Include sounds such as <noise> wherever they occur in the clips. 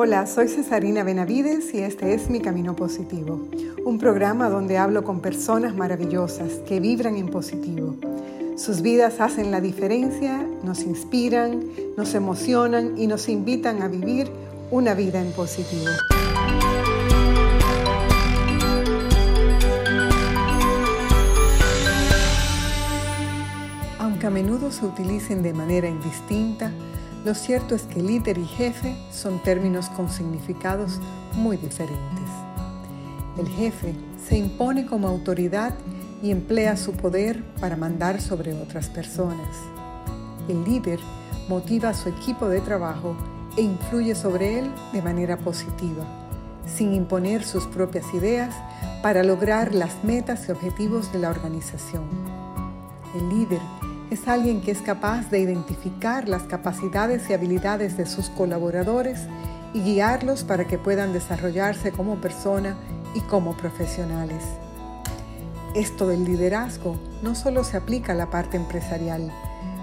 Hola, soy Cesarina Benavides y este es Mi Camino Positivo, un programa donde hablo con personas maravillosas que vibran en positivo. Sus vidas hacen la diferencia, nos inspiran, nos emocionan y nos invitan a vivir una vida en positivo. Aunque a menudo se utilicen de manera indistinta, lo cierto es que líder y jefe son términos con significados muy diferentes. El jefe se impone como autoridad y emplea su poder para mandar sobre otras personas. El líder motiva a su equipo de trabajo e influye sobre él de manera positiva, sin imponer sus propias ideas para lograr las metas y objetivos de la organización. El líder es alguien que es capaz de identificar las capacidades y habilidades de sus colaboradores y guiarlos para que puedan desarrollarse como persona y como profesionales. Esto del liderazgo no solo se aplica a la parte empresarial,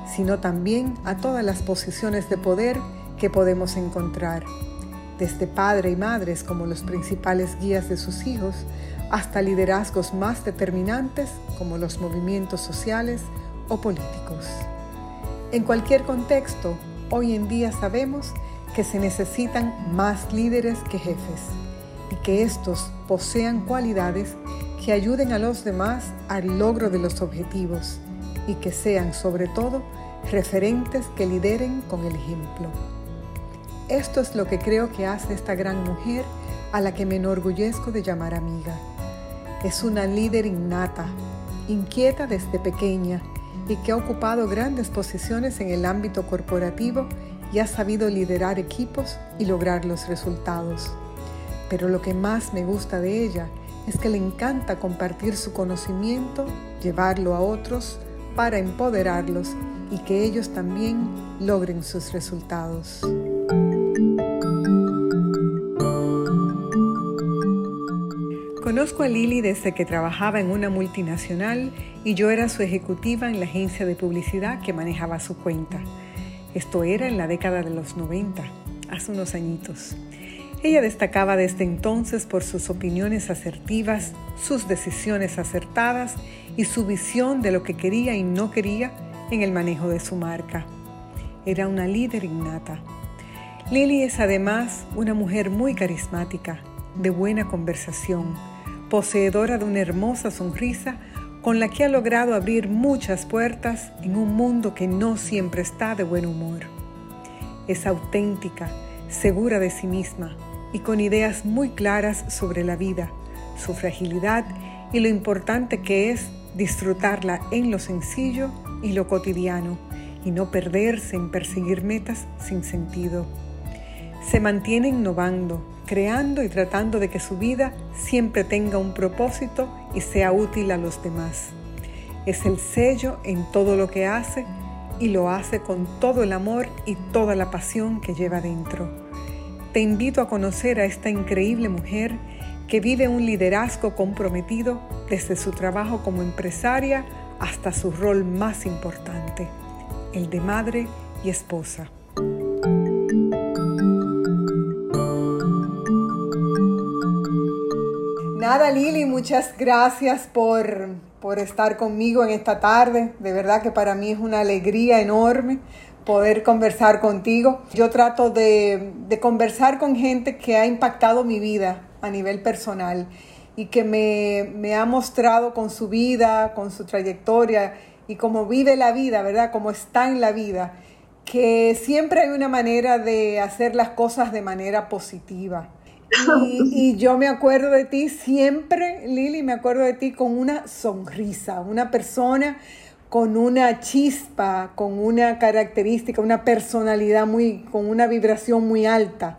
sino también a todas las posiciones de poder que podemos encontrar, desde padre y madres como los principales guías de sus hijos, hasta liderazgos más determinantes como los movimientos sociales, o políticos. En cualquier contexto, hoy en día sabemos que se necesitan más líderes que jefes y que estos posean cualidades que ayuden a los demás al logro de los objetivos y que sean sobre todo referentes que lideren con el ejemplo. Esto es lo que creo que hace esta gran mujer a la que me enorgullezco de llamar amiga. Es una líder innata, inquieta desde pequeña y que ha ocupado grandes posiciones en el ámbito corporativo y ha sabido liderar equipos y lograr los resultados. Pero lo que más me gusta de ella es que le encanta compartir su conocimiento, llevarlo a otros para empoderarlos y que ellos también logren sus resultados. Conozco a Lili desde que trabajaba en una multinacional y yo era su ejecutiva en la agencia de publicidad que manejaba su cuenta. Esto era en la década de los 90, hace unos añitos. Ella destacaba desde entonces por sus opiniones asertivas, sus decisiones acertadas y su visión de lo que quería y no quería en el manejo de su marca. Era una líder innata. Lili es además una mujer muy carismática, de buena conversación, poseedora de una hermosa sonrisa con la que ha logrado abrir muchas puertas en un mundo que no siempre está de buen humor. Es auténtica, segura de sí misma y con ideas muy claras sobre la vida, su fragilidad y lo importante que es disfrutarla en lo sencillo y lo cotidiano y no perderse en perseguir metas sin sentido. Se mantiene innovando, creando y tratando de que su vida siempre tenga un propósito y sea útil a los demás. Es el sello en todo lo que hace y lo hace con todo el amor y toda la pasión que lleva dentro. Te invito a conocer a esta increíble mujer que vive un liderazgo comprometido desde su trabajo como empresaria hasta su rol más importante, el de madre y esposa. Nada, Lili, muchas gracias por, estar conmigo en esta tarde. De verdad que para mí es una alegría enorme poder conversar contigo. Yo trato de, conversar con gente que ha impactado mi vida a nivel personal y que me, me, ha mostrado con su vida, con su trayectoria y cómo vive la vida, ¿verdad? Cómo está en la vida, que siempre hay una manera de hacer las cosas de manera positiva. <laughs> Y, yo me acuerdo de ti siempre, Lili, me acuerdo de ti con una sonrisa, una persona con una chispa, con una característica, una personalidad muy, con una vibración muy alta.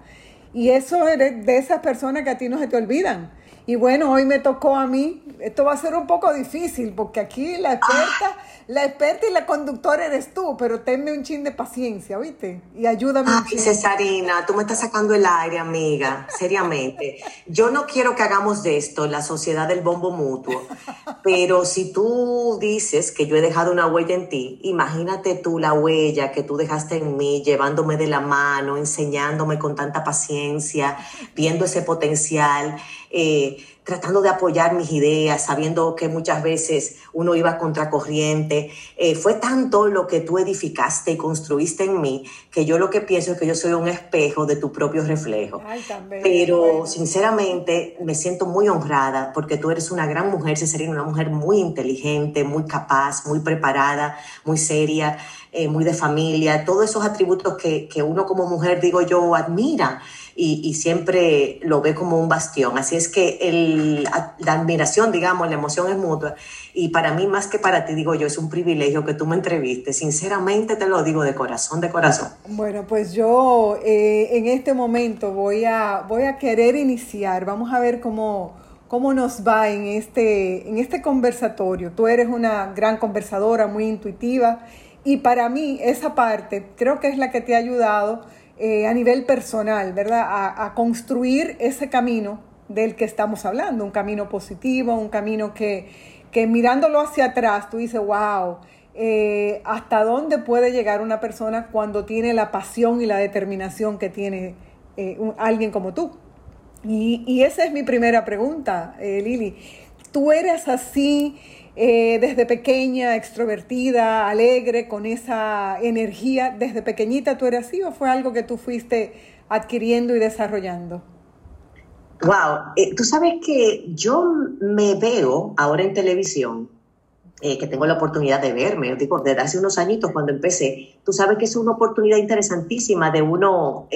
Y eso es de esas personas que a ti no se te olvidan Y bueno, hoy me tocó a mí. Esto va a ser un poco difícil porque aquí la experta, la experta y la conductora eres tú, pero tenme un chin de paciencia, ¿viste? Y ayúdame. Ay, Cesarina, tú me estás sacando el aire, amiga, seriamente. Yo no quiero que hagamos de esto la sociedad del bombo mutuo, pero si tú dices que yo he dejado una huella en ti, imagínate tú la huella que tú dejaste en mí, llevándome de la mano, enseñándome con tanta paciencia, viendo ese potencial eh, tratando de apoyar mis ideas, sabiendo que muchas veces uno iba contracorriente. Eh, fue tanto lo que tú edificaste y construiste en mí que yo lo que pienso es que yo soy un espejo de tu propio reflejo. Pero sinceramente me siento muy honrada porque tú eres una gran mujer, Cesarina, una mujer muy inteligente, muy capaz, muy preparada, muy seria. Eh, muy de familia, todos esos atributos que, que uno como mujer, digo yo, admira y, siempre lo ve como un bastión. Así es que el, la admiración, digamos, la emoción es mutua. Y para mí, más que para ti, digo yo, es un privilegio que tú me entrevistes. Sinceramente te lo digo de corazón, de corazón. Bueno, pues yo eh, en este momento voy a, voy a querer iniciar. Vamos a ver cómo, cómo nos va en este, en este conversatorio. Tú eres una gran conversadora, muy intuitiva. Y para mí esa parte creo que es la que te ha ayudado eh, a nivel personal, ¿verdad? A, construir ese camino del que estamos hablando, un camino positivo, un camino que, que mirándolo hacia atrás, tú dices, wow, eh, hasta dónde puede llegar una persona cuando tiene la pasión y la determinación que tiene eh, alguien como tú. Y, y, esa es mi primera pregunta, Lili. ¿Tú eres así? Eh, desde pequeña, extrovertida, alegre, con esa energía, desde pequeñita tú eras así o fue algo que tú fuiste adquiriendo y desarrollando? Wow, eh, tú sabes que yo me veo ahora en televisión, eh, que tengo la oportunidad de verme, digo, desde hace unos añitos cuando empecé, tú sabes que es una oportunidad interesantísima de uno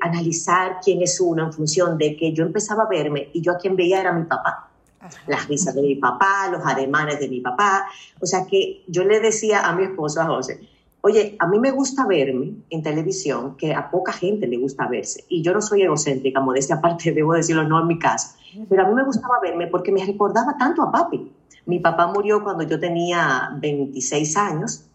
analizar quién es uno en función de que yo empezaba a verme y yo a quien veía era mi papá las risas de mi papá, los ademanes de mi papá. O sea que yo le decía a mi esposo, a José, oye, a mí me gusta verme en televisión, que a poca gente le gusta verse. Y yo no soy egocéntrica, modestia <laughs> aparte, debo decirlo, no en mi caso. Pero a mí me gustaba verme porque me recordaba tanto a papi. Mi papá murió cuando yo tenía 26 años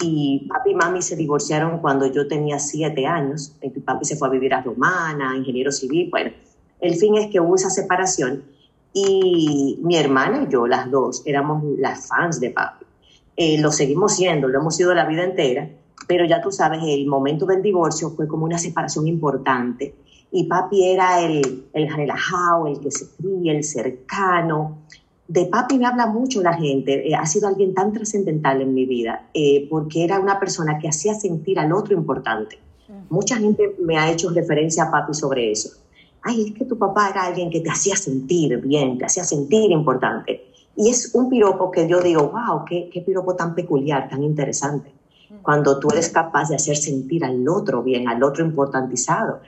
y papi y mami se divorciaron cuando yo tenía 7 años. Mi papi se fue a vivir a Romana, ingeniero civil. Bueno, el fin es que hubo esa separación y mi hermana y yo, las dos, éramos las fans de papi. Eh, lo seguimos siendo, lo hemos sido la vida entera, pero ya tú sabes, el momento del divorcio fue como una separación importante. Y papi era el, el relajado, el que se ríe, el cercano. De papi me habla mucho la gente, eh, ha sido alguien tan trascendental en mi vida, eh, porque era una persona que hacía sentir al otro importante. Mucha gente me ha hecho referencia a papi sobre eso ay, es que tu papá era alguien que te hacía sentir bien, te hacía sentir importante. Y es un piropo que yo digo, wow, qué, qué piropo tan peculiar, tan interesante. Cuando tú eres capaz de hacer sentir al otro bien, al otro importantizado.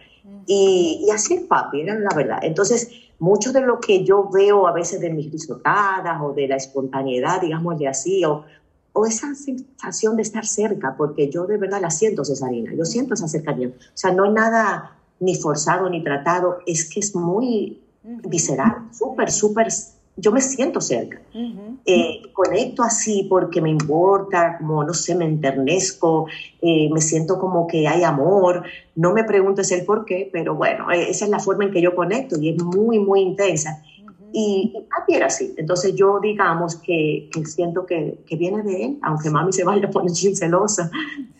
Y, y así es papi, era la verdad. Entonces, mucho de lo que yo veo a veces de mis risotadas o de la espontaneidad, digamos de así, o, o esa sensación de estar cerca, porque yo de verdad la siento, Cesarina, yo siento esa cercanía. O sea, no hay nada ni forzado ni tratado, es que es muy visceral, súper, súper, yo me siento cerca. Eh, conecto así porque me importa, como no sé, me enternezco, eh, me siento como que hay amor, no me preguntes el por qué, pero bueno, eh, esa es la forma en que yo conecto y es muy, muy intensa. Y, papi era así. Entonces yo digamos que, siento que, viene de él, aunque mami se vaya a poner celosa,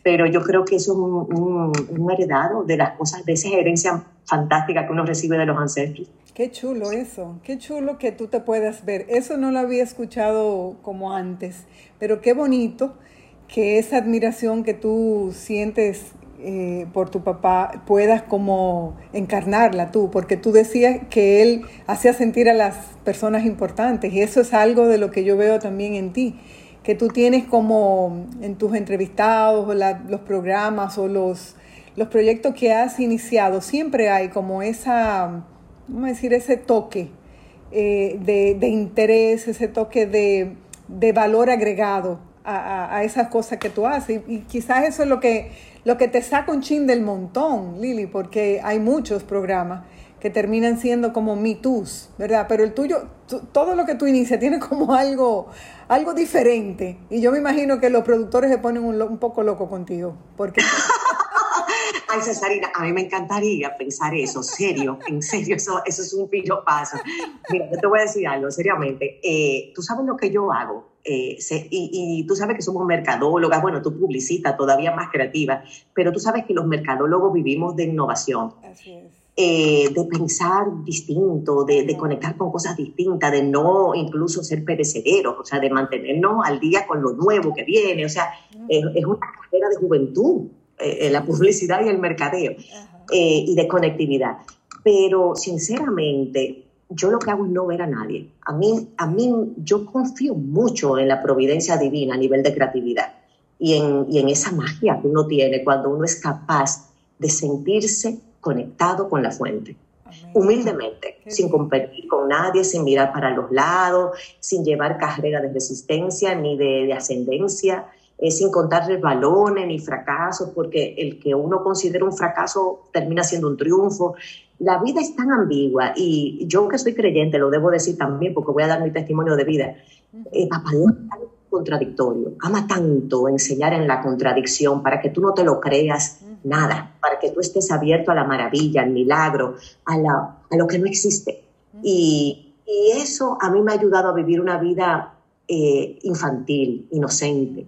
pero yo creo que eso es un, un, heredado de las cosas, de esa herencia fantástica que uno recibe de los ancestros. Qué chulo eso, qué chulo que tú te puedas ver. Eso no lo había escuchado como antes, pero qué bonito que esa admiración que tú sientes eh, por tu papá puedas como encarnarla tú, porque tú decías que él hacía sentir a las personas importantes y eso es algo de lo que yo veo también en ti, que tú tienes como en tus entrevistados o los programas o los, los proyectos que has iniciado, siempre hay como esa, a decir, ese toque eh, de, interés, ese toque de, de valor agregado a, esas cosas que tú haces. Y, quizás eso es lo que, lo que te saca un chin del montón, Lili, porque hay muchos programas que terminan siendo como Me ¿verdad? Pero el tuyo, todo lo que tú inicias tiene como algo, algo diferente. Y yo me imagino que los productores se ponen un, un poco loco contigo, porque... <laughs> Ay, Cesarina, a mí me encantaría pensar eso, serio, en serio, eso, eso es un pillo paso. Mira, yo te voy a decir algo, seriamente. Eh, tú sabes lo que yo hago, eh, y, tú sabes que somos mercadólogas, bueno, tú publicitas todavía más creativa, pero tú sabes que los mercadólogos vivimos de innovación. Así es. Eh, de pensar distinto, de, de, conectar con cosas distintas, de no incluso ser perecederos, o sea, de mantenernos al día con lo nuevo que viene, o sea, es, es una carrera de juventud eh, la publicidad y el mercadeo eh, y de conectividad. Pero sinceramente, yo lo que hago es no ver a nadie. A mí, a mí, yo confío mucho en la providencia divina a nivel de creatividad y en, y en esa magia que uno tiene cuando uno es capaz de sentirse conectado con la fuente. Humildemente, sin competir con nadie, sin mirar para los lados, sin llevar carrera de resistencia ni de, de ascendencia, sin contar balones ni fracasos, porque el que uno considera un fracaso termina siendo un triunfo. La vida es tan ambigua y yo que soy creyente, lo debo decir también porque voy a dar mi testimonio de vida, eh, Papá Dios es tan contradictorio, ama tanto enseñar en la contradicción para que tú no te lo creas nada, para que tú estés abierto a la maravilla, al milagro, a, la, a lo que no existe. Y, y, eso a mí me ha ayudado a vivir una vida eh, infantil, inocente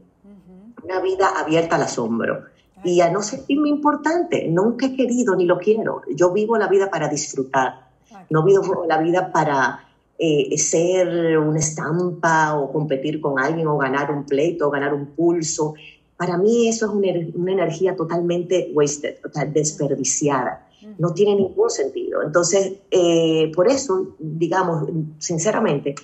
una vida abierta al asombro y a no sentirme importante. Nunca he querido ni lo quiero. Yo vivo la vida para disfrutar. No vivo la vida para eh, ser una estampa o competir con alguien o ganar un pleito o ganar un pulso. Para mí eso es una, energía totalmente wasted, desperdiciada. No tiene ningún sentido. Entonces, eh, por eso, digamos, sinceramente,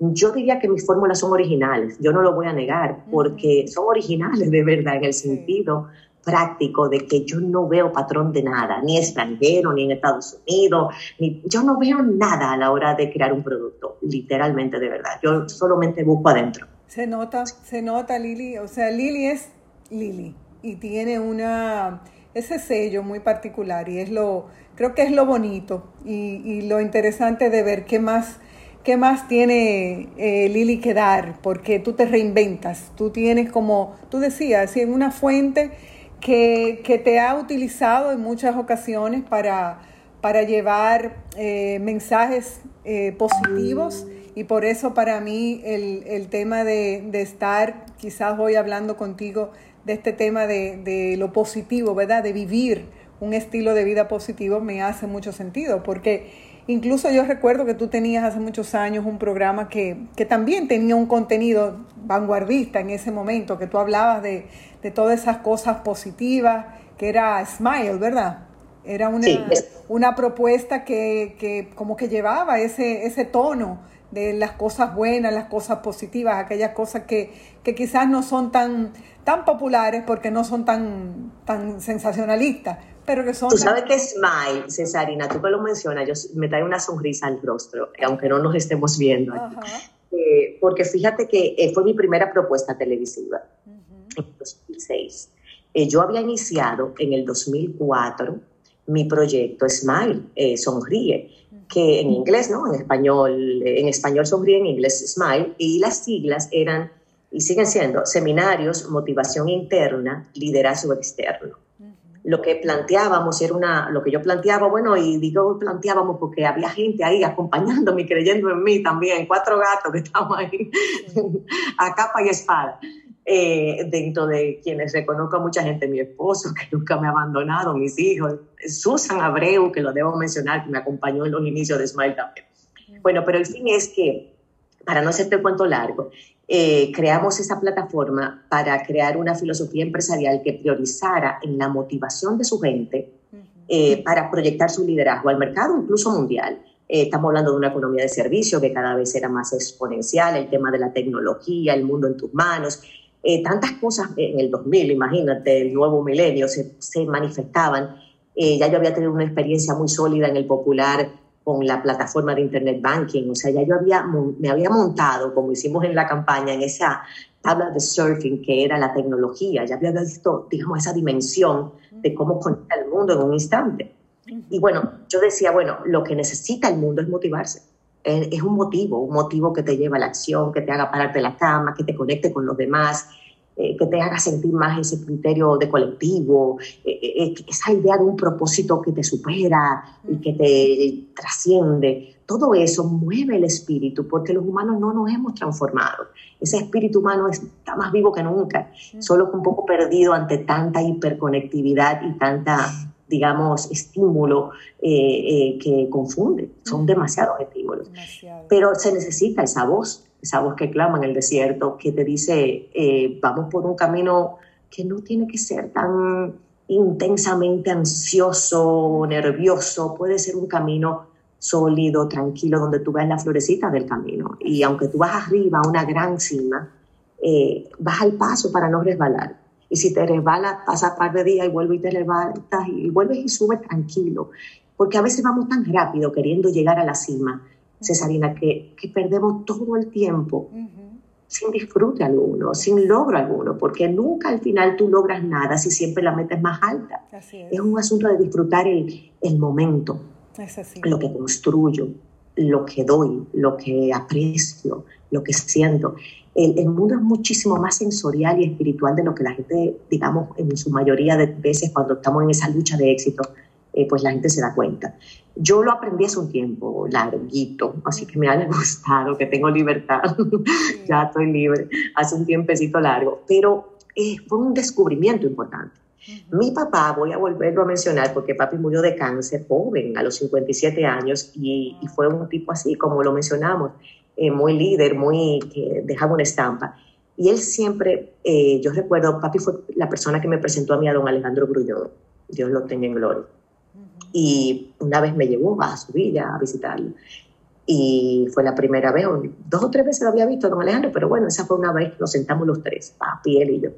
yo diría que mis fórmulas son originales, yo no lo voy a negar, porque son originales de verdad en el sentido práctico de que yo no veo patrón de nada, ni extranjero, ni en Estados Unidos, ni, yo no veo nada a la hora de crear un producto, literalmente de verdad, yo solamente busco adentro. Se nota, se nota Lili, o sea, Lili es Lili y tiene una ese sello muy particular y es lo, creo que es lo bonito y, y lo interesante de ver qué más ¿Qué más tiene eh, Lili que dar? Porque tú te reinventas, tú tienes como, tú decías, en una fuente que, te ha utilizado en muchas ocasiones para, para llevar eh, mensajes eh, positivos y por eso para mí el, tema de, estar, quizás voy hablando contigo de este tema de, de lo positivo, ¿verdad? De vivir un estilo de vida positivo me hace mucho sentido porque Incluso yo recuerdo que tú tenías hace muchos años un programa que, también tenía un contenido vanguardista en ese momento, que tú hablabas de, todas esas cosas positivas, que era Smile, ¿verdad? Era una, una propuesta que, como que llevaba ese, ese tono de las cosas buenas, las cosas positivas, aquellas cosas que, quizás no son tan, tan populares porque no son tan, tan sensacionalistas, Tú sabes que Smile, Cesarina, tú que lo mencionas, yo, me trae una sonrisa al rostro, aunque no nos estemos viendo. Eh, porque fíjate que eh, fue mi primera propuesta televisiva en 2006. Eh, yo había iniciado en el 2004 mi proyecto Smile, Sonríe, que en inglés, ¿no? En español, en español sonríe, en inglés Smile, y las siglas eran y siguen siendo seminarios, motivación interna, liderazgo externo lo que planteábamos era una, lo que yo planteaba, bueno, y digo planteábamos porque había gente ahí acompañándome y creyendo en mí también, cuatro gatos que estaban ahí <laughs> a capa y espada. Eh, dentro de quienes reconozco a mucha gente, mi esposo, que nunca me ha abandonado, mis hijos, Susan Abreu, que lo debo mencionar, que me acompañó en los inicios de Smile también. Bueno, pero el fin es que, para no hacerte el cuento largo, eh, creamos esa plataforma para crear una filosofía empresarial que priorizara en la motivación de su gente eh, para proyectar su liderazgo al mercado, incluso mundial. Eh, estamos hablando de una economía de servicio que cada vez era más exponencial, el tema de la tecnología, el mundo en tus manos. tantas cosas en el 2000, imagínate, el nuevo milenio, se, se manifestaban. ya yo había tenido una experiencia muy sólida en el popular con la plataforma de Internet Banking. O sea, ya yo había, me había montado, como hicimos en la campaña, en esa, tabla de surfing, que era la tecnología, ya había visto, digamos, esa dimensión de cómo conecta el mundo en un instante. Y bueno, yo decía, bueno, lo que necesita el mundo es motivarse. Es un motivo, un motivo que te lleva a la acción, que te haga pararte la cama, que te conecte con los demás, eh, que te haga sentir más ese criterio de colectivo, eh, eh, esa idea de un propósito que te supera y que te trasciende. Todo eso mueve el espíritu porque los humanos no nos hemos transformado. Ese espíritu humano está más vivo que nunca, solo que un poco perdido ante tanta hiperconectividad y tanta digamos, estímulo que confunde. Son demasiados estímulos. Pero se necesita esa voz esa voz que clama en el desierto, que te dice, eh, vamos por un camino que no tiene que ser tan intensamente ansioso, nervioso, puede ser un camino sólido, tranquilo, donde tú ves la florecita del camino. Y aunque tú vas arriba a una gran cima, eh, vas al paso para no resbalar. Y si te resbalas, pasa un par de días y vuelves y te levantas y vuelves y subes tranquilo. Porque a veces vamos tan rápido queriendo llegar a la cima Cesarina, que, que perdemos todo el tiempo sin disfrute alguno, sin logro alguno, porque nunca al final tú logras nada si siempre la metes más alta. es. un asunto de disfrutar el, el momento, lo que construyo, lo que doy, lo que aprecio, lo que siento. El, el, mundo es muchísimo más sensorial y espiritual de lo que la gente, digamos, en su mayoría de veces cuando estamos en esa lucha de éxito, eh, pues la gente se da cuenta. Yo lo aprendí hace un tiempo, larguito, así que me ha <laughs> gustado, que tengo libertad, ya estoy libre, hace un tiempecito largo, pero eh, fue un descubrimiento importante. Mi papá, voy a volverlo a mencionar porque papi murió de cáncer joven, a los 57 años, y, fue un tipo así, como lo mencionamos, eh, muy líder, muy que dejaba una estampa. Y él siempre, yo recuerdo, papi fue la persona que me presentó a mí a don Alejandro Grullón, Dios lo tenga en gloria y una vez me llevó a su villa a visitarlo. Y fue la primera vez, dos o tres veces lo había visto don Alejandro, pero bueno, esa fue una vez que nos sentamos los tres, papi, él y yo.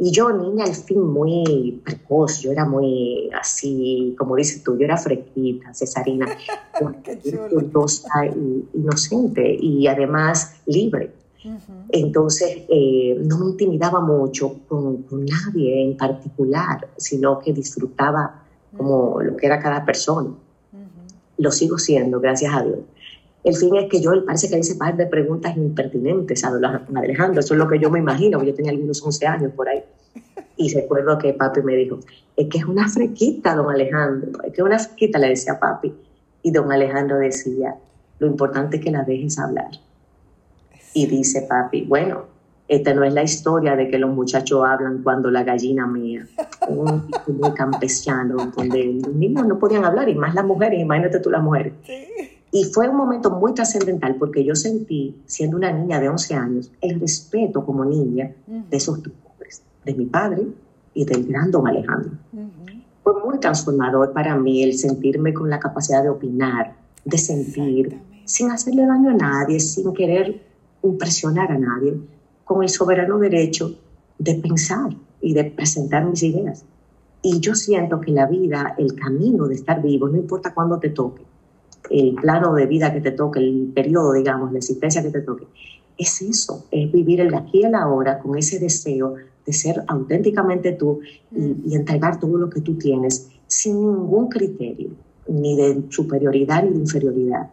Y yo, niña, al fin muy precoz, yo era muy así, como dices tú, yo era fresquita, cesarina, <laughs> curiosa, inocente y además libre. Entonces, eh, no me intimidaba mucho con, con, nadie en particular, sino que disfrutaba como lo que era cada persona. Lo sigo siendo, gracias a Dios. El fin es que yo parece que hice par de preguntas impertinentes a don Alejandro, eso es lo que yo me imagino, yo tenía algunos 11 años por ahí. Y <laughs> recuerdo que papi me dijo, es que es una frequita, don Alejandro, es que es una frequita, le decía papi. Y don Alejandro decía, lo importante es que la dejes hablar. Y dice papi, bueno, esta no es la historia de que los muchachos hablan cuando la gallina mía. Un muy campesano, donde los niños no podían hablar, y más las mujeres, imagínate tú las mujeres. Y fue un momento muy trascendental porque yo sentí, siendo una niña de 11 años, el respeto como niña de esos dos hombres, de mi padre y del gran don Alejandro. Fue muy transformador para mí el sentirme con la capacidad de opinar, de sentir, sin hacerle daño a nadie, sin querer impresionar a nadie con el soberano derecho de pensar y de presentar mis ideas. Y yo siento que la vida, el camino de estar vivo, no importa cuándo te toque, el plano de vida que te toque, el periodo, digamos, la existencia que te toque, es eso, es vivir el aquí y el ahora con ese deseo de ser auténticamente tú y, y entregar todo lo que tú tienes sin ningún criterio, ni de superioridad ni de inferioridad,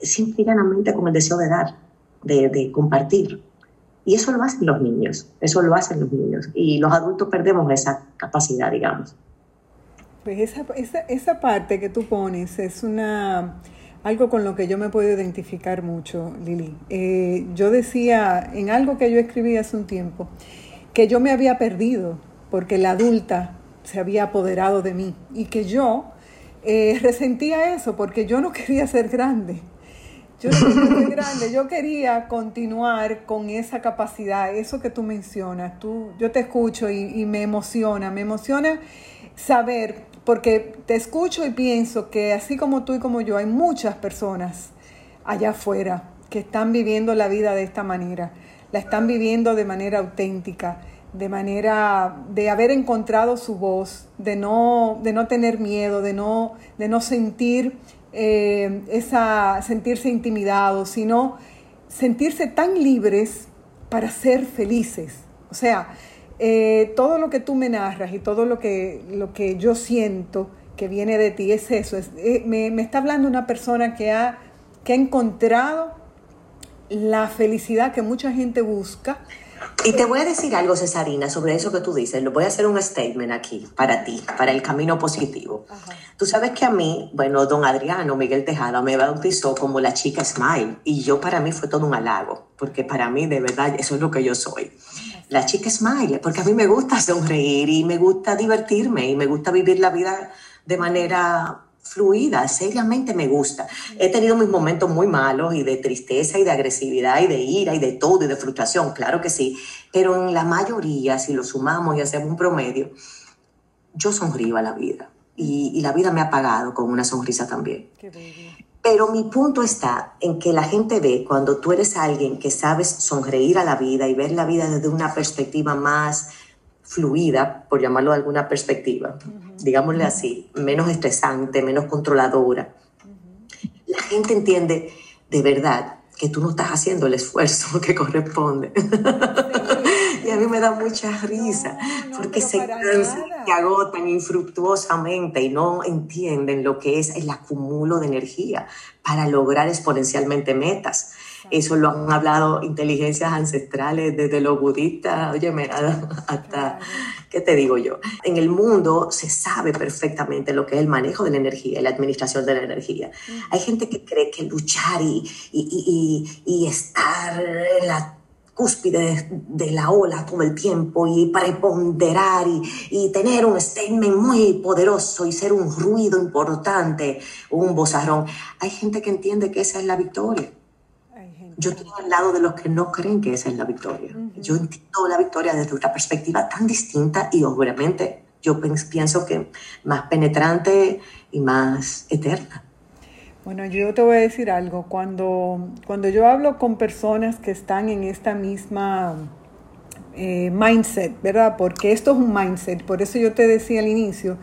simplemente con el deseo de dar, de, de compartir. Y eso lo hacen los niños, eso lo hacen los niños. Y los adultos perdemos esa capacidad, digamos. Pues esa, esa, esa parte que tú pones es una algo con lo que yo me puedo identificar mucho, Lili. Eh, yo decía en algo que yo escribí hace un tiempo, que yo me había perdido porque la adulta se había apoderado de mí y que yo eh, resentía eso porque yo no <laughs> quería ser grande. Yo muy grande, yo quería continuar con esa capacidad, eso que tú mencionas. Tú, yo te escucho y, me emociona, me emociona saber, porque te escucho y pienso que así como tú y como yo, hay muchas personas allá afuera que están viviendo la vida de esta manera, la están viviendo de manera auténtica, de manera de haber encontrado su voz, de no, de no tener miedo, de no, de no sentir eh, esa sentirse intimidados, sino sentirse tan libres para ser felices. O sea, eh, todo lo que tú me narras y todo lo que, lo que yo siento que viene de ti es eso. Es, eh, me, me, está hablando una persona que ha, que ha encontrado la felicidad que mucha gente busca y te voy a decir algo, Cesarina, sobre eso que tú dices. Lo voy a hacer un statement aquí para ti, para el camino positivo. Tú sabes que a mí, bueno, don Adriano Miguel Tejada me bautizó como la chica Smile y yo para mí fue todo un halago, porque para mí de verdad eso es lo que yo soy. La chica Smile, porque a mí me gusta sonreír y me gusta divertirme y me gusta vivir la vida de manera fluida, seriamente me gusta. He tenido mis momentos muy malos y de tristeza y de agresividad y de ira y de todo y de frustración, claro que sí, pero en la mayoría, si lo sumamos y hacemos un promedio, yo sonrío a la vida y, la vida me ha pagado con una sonrisa también. Pero mi punto está en que la gente ve cuando tú eres alguien que sabes sonreír a la vida y ver la vida desde una perspectiva más fluida, por llamarlo de alguna perspectiva, digámosle así, menos estresante, menos controladora. La gente entiende de verdad que tú no estás haciendo el esfuerzo <laughs> que corresponde. y a mí me da mucha risa, porque se cansan, se agotan infructuosamente y no entienden lo que es el acumulo de energía para lograr exponencialmente metas. Eso lo han hablado inteligencias ancestrales desde los budistas, óyeme, <laughs> hasta, ¿qué te digo yo? En el mundo se sabe perfectamente lo que es el manejo de la energía y la administración de la energía. Hay gente que cree que luchar y, y, y, y estar en la cúspide de, la ola todo el tiempo y preponderar y, y, tener un statement muy poderoso y ser un ruido importante, un bozarrón. Hay gente que entiende que esa es la victoria. Yo estoy al lado de los que no creen que esa es la victoria. Yo entiendo la victoria desde otra perspectiva tan distinta y obviamente yo pienso que más penetrante y más eterna. Bueno, yo te voy a decir algo. Cuando, cuando yo hablo con personas que están en esta misma eh, mindset, ¿verdad? Porque esto es un mindset. Por eso yo te decía al inicio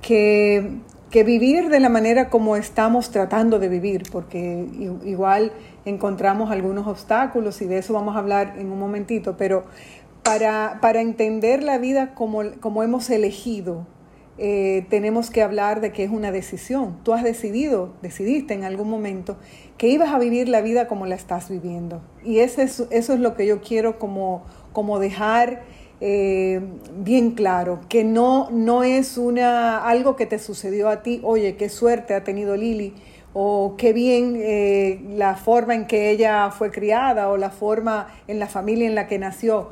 que, que vivir de la manera como estamos tratando de vivir, porque igual encontramos algunos obstáculos y de eso vamos a hablar en un momentito, pero para, para entender la vida como, como hemos elegido, eh, tenemos que hablar de que es una decisión. Tú has decidido, decidiste en algún momento que ibas a vivir la vida como la estás viviendo. Y ese es, eso es lo que yo quiero como, como dejar eh, bien claro, que no, no es una, algo que te sucedió a ti, oye, qué suerte ha tenido Lili, o qué bien eh, la forma en que ella fue criada o la forma en la familia en la que nació.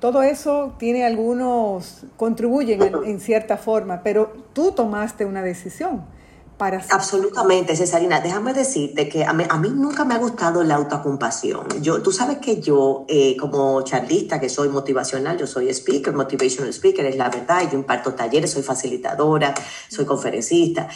Todo eso tiene algunos, contribuyen en, cierta forma, pero tú tomaste una decisión. Para Absolutamente, Cesarina. Déjame decirte que a mí, nunca me ha gustado la autocompasión. Yo, tú sabes que yo, eh, como charlista, que soy motivacional, yo soy speaker, motivational speaker, es la verdad. Yo imparto talleres, soy facilitadora, soy conferencista.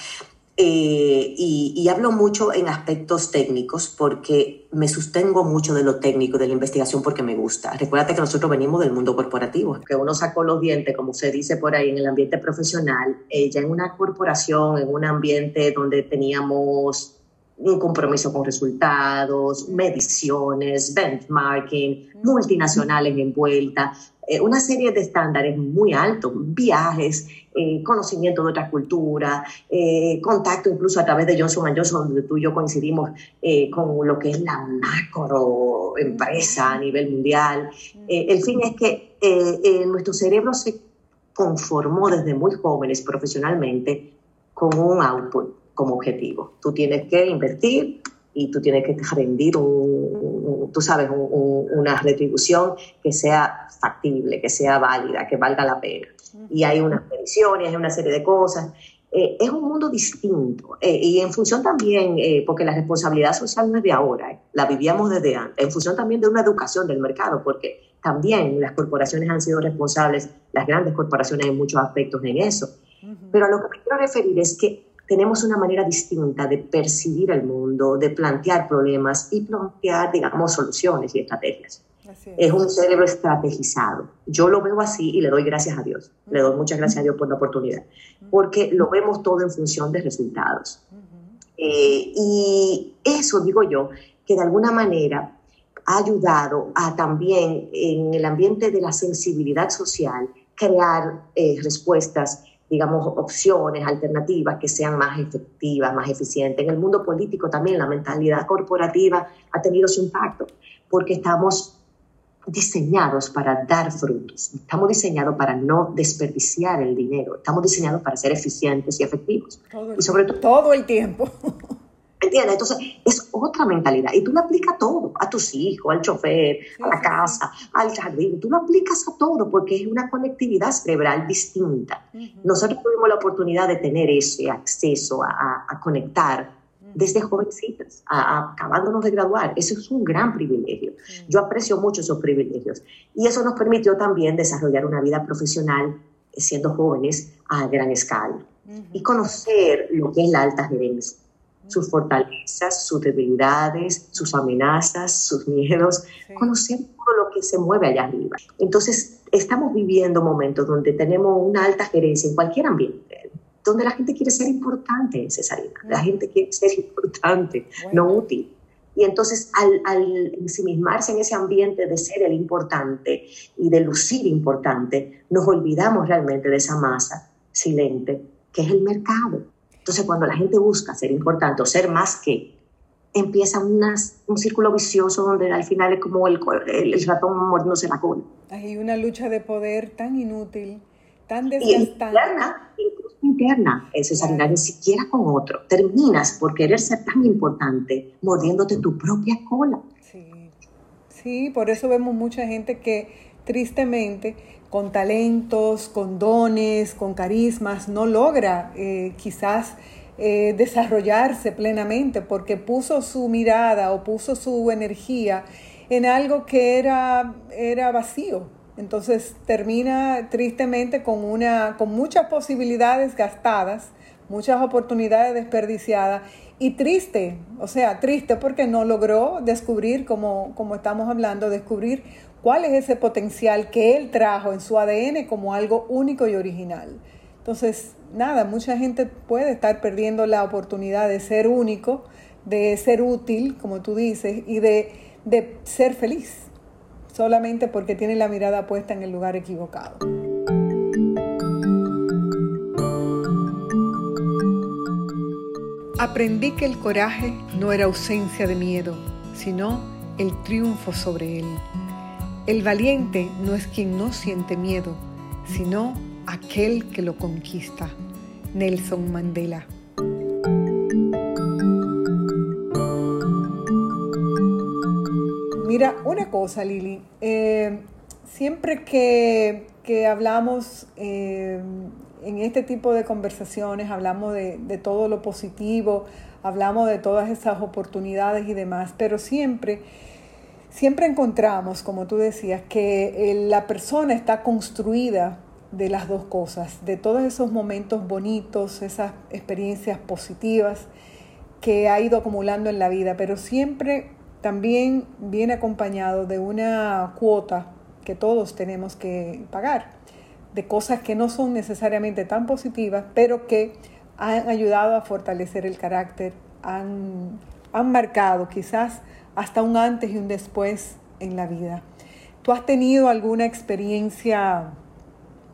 Eh, y, hablo mucho en aspectos técnicos porque me sostengo mucho de lo técnico, de la investigación, porque me gusta. Recuérdate que nosotros venimos del mundo corporativo, que uno sacó los dientes, como se dice por ahí, en el ambiente profesional, eh, ya en una corporación, en un ambiente donde teníamos un compromiso con resultados, mediciones, benchmarking, multinacionales envueltas, eh, una serie de estándares muy altos, viajes, eh, conocimiento de otra cultura, eh, contacto incluso a través de Johnson Johnson, donde tú y yo coincidimos con lo que es la macro empresa a nivel mundial. el fin es que nuestro cerebro se conformó desde muy jóvenes profesionalmente con un output como objetivo. Tú tienes que invertir y tú tienes que rendir, un, tú sabes, una retribución que sea factible, que sea válida, que valga la pena. Y hay unas mediciones, hay una serie de cosas. Eh, es un mundo distinto eh, y en función también, eh, porque la responsabilidad social no es de ahora, la vivíamos desde antes, en función también de una educación del mercado, porque también las corporaciones han sido responsables, las grandes corporaciones en muchos aspectos en eso. Pero a lo que me quiero referir es que tenemos una manera distinta de percibir el mundo, de plantear problemas y plantear, digamos, soluciones y estrategias. Es. un cerebro estrategizado. Yo lo veo así y le doy gracias a Dios. Le doy muchas gracias a Dios por la oportunidad, porque lo vemos todo en función de resultados. Eh, y eso digo yo, que de alguna manera ha ayudado a también en el ambiente de la sensibilidad social crear eh, respuestas, digamos, opciones, alternativas que sean más efectivas, más eficientes. En el mundo político también la mentalidad corporativa ha tenido su impacto, porque estamos diseñados para dar frutos, estamos diseñados para no desperdiciar el dinero, estamos diseñados para ser eficientes y efectivos. y sobre todo, todo el tiempo. <laughs> ¿Entiendes? Entonces, es otra mentalidad. Y tú lo aplicas a todo, a tus hijos, al chofer, a la casa, al jardín. Tú lo aplicas a todo porque es una conectividad cerebral distinta. Nosotros tuvimos la oportunidad de tener ese acceso a, conectar desde jovencitas, a, acabándonos de graduar. Eso es un gran privilegio. Yo aprecio mucho esos privilegios. Y eso nos permitió también desarrollar una vida profesional siendo jóvenes a gran escala y conocer lo que es la alta gerencia sus fortalezas, sus debilidades, sus amenazas, sus miedos, conocer todo lo que se mueve allá arriba. Entonces, estamos viviendo momentos donde tenemos una alta gerencia en cualquier ambiente, donde la gente quiere ser importante, Cesarina. La gente quiere ser importante, no útil. Y entonces, al, al ensimismarse en ese ambiente de ser el importante y de lucir importante, nos olvidamos realmente de esa masa silente que es el mercado entonces, cuando la gente busca ser importante o ser más que, empieza un círculo vicioso donde al final es como el, el, ratón mordiéndose la cola. Hay una lucha de poder tan inútil, tan desgastante. interna, incluso interna, necesaria, ni siquiera con otro. Terminas por querer ser tan importante mordiéndote tu propia cola. Sí, sí por eso vemos mucha gente que tristemente con talentos, con dones, con carismas, no logra eh, quizás eh, desarrollarse plenamente porque puso su mirada o puso su energía en algo que era, era vacío. Entonces termina tristemente con, una, con muchas posibilidades gastadas, muchas oportunidades desperdiciadas y triste, o sea, triste porque no logró descubrir, como, como estamos hablando, descubrir cuál es ese potencial que él trajo en su ADN como algo único y original. Entonces, nada, mucha gente puede estar perdiendo la oportunidad de ser único, de ser útil, como tú dices, y de, de ser feliz, solamente porque tiene la mirada puesta en el lugar equivocado. Aprendí que el coraje no era ausencia de miedo, sino el triunfo sobre él. El valiente no es quien no siente miedo, sino aquel que lo conquista. Nelson Mandela. Mira, una cosa, Lili. Eh, siempre que, hablamos eh, en este tipo de conversaciones, hablamos de todo lo positivo, hablamos de todas esas oportunidades y demás, pero siempre siempre encontramos, como tú decías, que eh, la persona está construida de las dos cosas, de todos esos momentos bonitos, esas experiencias positivas que ha ido acumulando en la vida, pero siempre también viene acompañado de una cuota que todos tenemos que pagar, de cosas que no son necesariamente tan positivas, pero que han ayudado a fortalecer el carácter, han, han marcado quizás hasta un antes y un después en la vida. ¿Tú has tenido alguna experiencia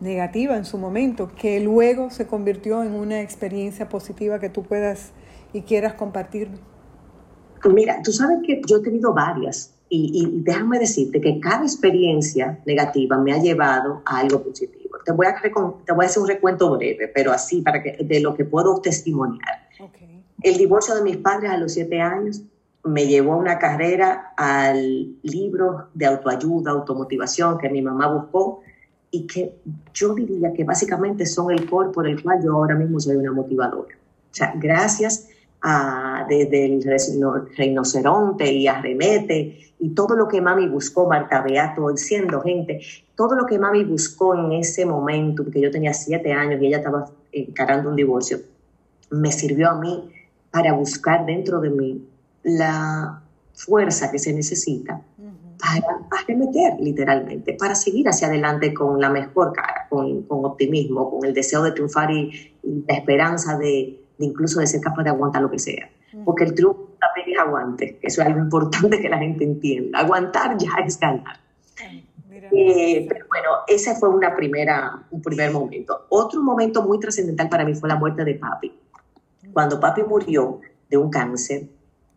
negativa en su momento que luego se convirtió en una experiencia positiva que tú puedas y quieras compartir? Mira, tú sabes que yo he tenido varias y, déjame decirte que cada experiencia negativa me ha llevado a algo positivo. Te voy a, te voy a hacer un recuento breve, pero así para que de lo que puedo testimoniar. El divorcio de mis padres a los siete años me llevó a una carrera al libro de autoayuda, automotivación que mi mamá buscó y que yo diría que básicamente son el core por el cual yo ahora mismo soy una motivadora. O sea, gracias a desde el rinoceronte y a Remete y todo lo que mami buscó, Marta Beato, siendo gente, todo lo que mami buscó en ese momento, porque yo tenía siete años y ella estaba encarando un divorcio, me sirvió a mí para buscar dentro de mí la fuerza que se necesita para arremeter literalmente, para seguir hacia adelante con la mejor cara, con, optimismo, con el deseo de triunfar y, la esperanza de, incluso de ser capaz de aguantar lo que sea. Porque el triunfo también es aguante. Eso es algo importante que la gente entienda. Aguantar ya es ganar. Eh, pero bueno, ese fue una primera, un primer momento. Otro momento muy trascendental para mí fue la muerte de papi. Cuando papi murió de un cáncer,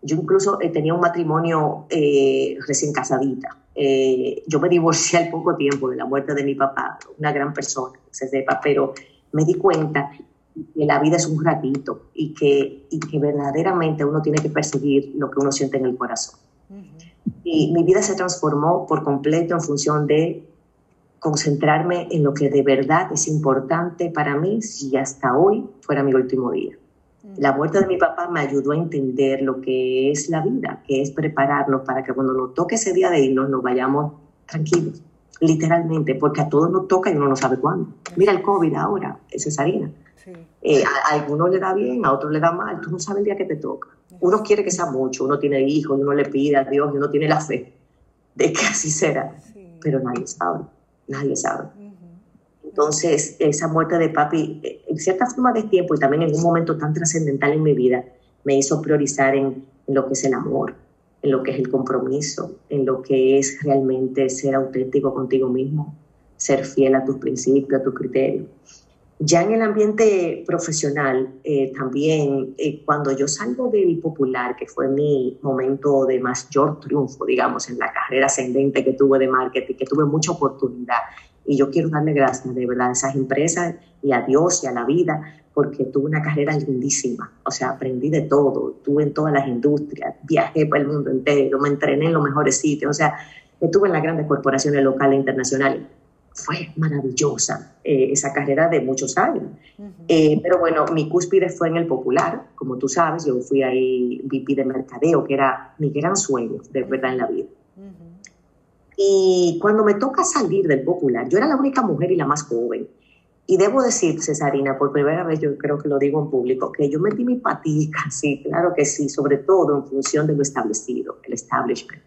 yo incluso eh, tenía un matrimonio eh, recién casadita. yo me divorcié al poco tiempo de la muerte de mi papá, una gran persona, se sepa, pero me di cuenta que la vida es un ratito y que, y que verdaderamente uno tiene que perseguir lo que uno siente en el corazón. Y mi vida se transformó por completo en función de concentrarme en lo que de verdad es importante para mí si hasta hoy fuera mi último día. La muerte de mi papá me ayudó a entender lo que es la vida, que es prepararnos para que cuando nos toque ese día de irnos nos vayamos tranquilos, literalmente, porque a todos nos toca y uno no sabe cuándo. Mira el COVID ahora, es cesarina. Eh, a, algunos le da bien, a otros le da mal, tú no sabes el día que te toca. Uno quiere que sea mucho, uno tiene hijos, uno le pide a Dios uno tiene la fe de que así será, pero nadie sabe, nadie sabe. Entonces, esa muerte de papi, eh, en cierta forma de tiempo y también en un momento tan trascendental en mi vida, me hizo priorizar en, lo que es el amor, en lo que es el compromiso, en lo que es realmente ser auténtico contigo mismo, ser fiel a tus principios, a tus criterios. Ya en el ambiente profesional, eh, también eh, cuando yo salgo del popular, que fue mi momento de mayor triunfo, digamos, en la carrera ascendente que tuve de marketing, que tuve mucha oportunidad, y yo quiero darle gracias de verdad a esas empresas y a Dios y a la vida, porque tuve una carrera lindísima, o sea, aprendí de todo, estuve en todas las industrias, viajé por el mundo entero, me entrené en los mejores sitios, o sea, estuve en las grandes corporaciones locales e internacionales. Fue maravillosa eh, esa carrera de muchos años. Eh, pero bueno, mi cúspide fue en el popular, como tú sabes, yo fui ahí VP de mercadeo, que era mi gran sueño, de verdad, en la vida. Y cuando me toca salir del popular, yo era la única mujer y la más joven. Y debo decir, Cesarina, por primera vez yo creo que lo digo en público, que yo metí mi patica, <laughs> sí, claro que sí, sobre todo en función de lo establecido, el establishment.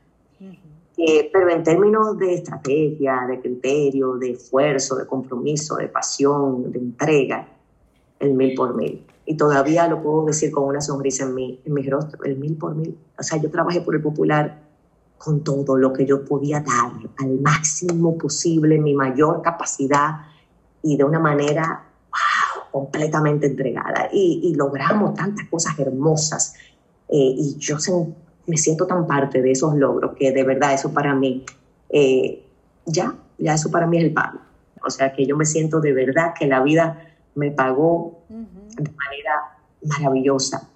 Eh, pero en términos de estrategia, de criterio, de esfuerzo, de compromiso, de pasión, de entrega, el mil por mil. Y todavía lo puedo decir con una sonrisa en mi, en mi rostro, el mil por mil. O sea, yo trabajé por el popular con todo lo que yo podía dar al máximo posible, mi mayor capacidad y de una manera completamente entregada. Y, y, logramos tantas cosas hermosas. Eh, y yo me siento tan parte de esos logros que de verdad eso para mí, eh, ya, ya eso para mí es el pago. O sea que yo me siento de verdad que la vida me pagó de manera maravillosa.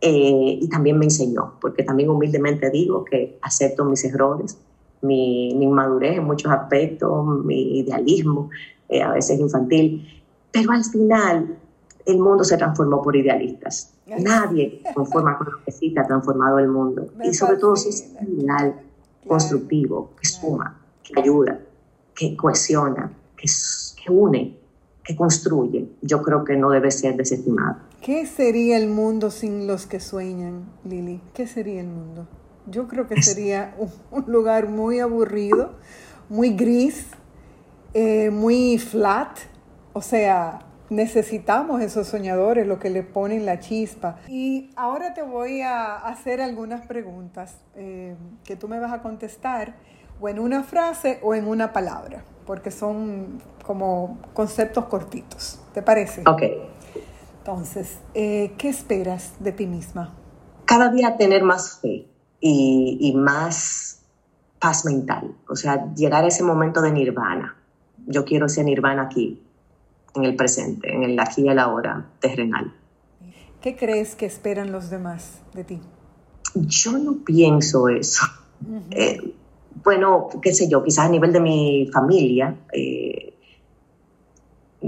Eh, y también me enseñó, porque también humildemente digo que acepto mis errores, mi, mi inmadurez en muchos aspectos, mi idealismo, eh, a veces infantil, pero al final el mundo se transformó por idealistas. Nadie conforma con lo que sí ha transformado el mundo. y sobre todo si es ideal, constructivo, que suma, que ayuda, que cohesiona, que, que une, que construye. Yo creo que no debe ser desestimado. ¿Qué sería el mundo sin los que sueñan, Lili? ¿Qué sería el mundo? Yo creo que sería <laughs> un, lugar muy aburrido, muy gris, eh, muy flat, o sea, necesitamos esos soñadores, lo que le ponen la chispa. Y ahora te voy a hacer algunas preguntas eh, que tú me vas a contestar o en una frase o en una palabra, porque son como conceptos cortitos. ¿Te parece? Ok. Entonces, eh, ¿qué esperas de ti misma? Cada día tener más fe y, y más paz mental, o sea, llegar a ese momento de nirvana. Yo quiero ese nirvana aquí, en el presente, en el aquí y el ahora terrenal. ¿Qué crees que esperan los demás de ti? Yo no pienso eso. Eh, bueno, qué sé yo, quizás a nivel de mi familia, eh,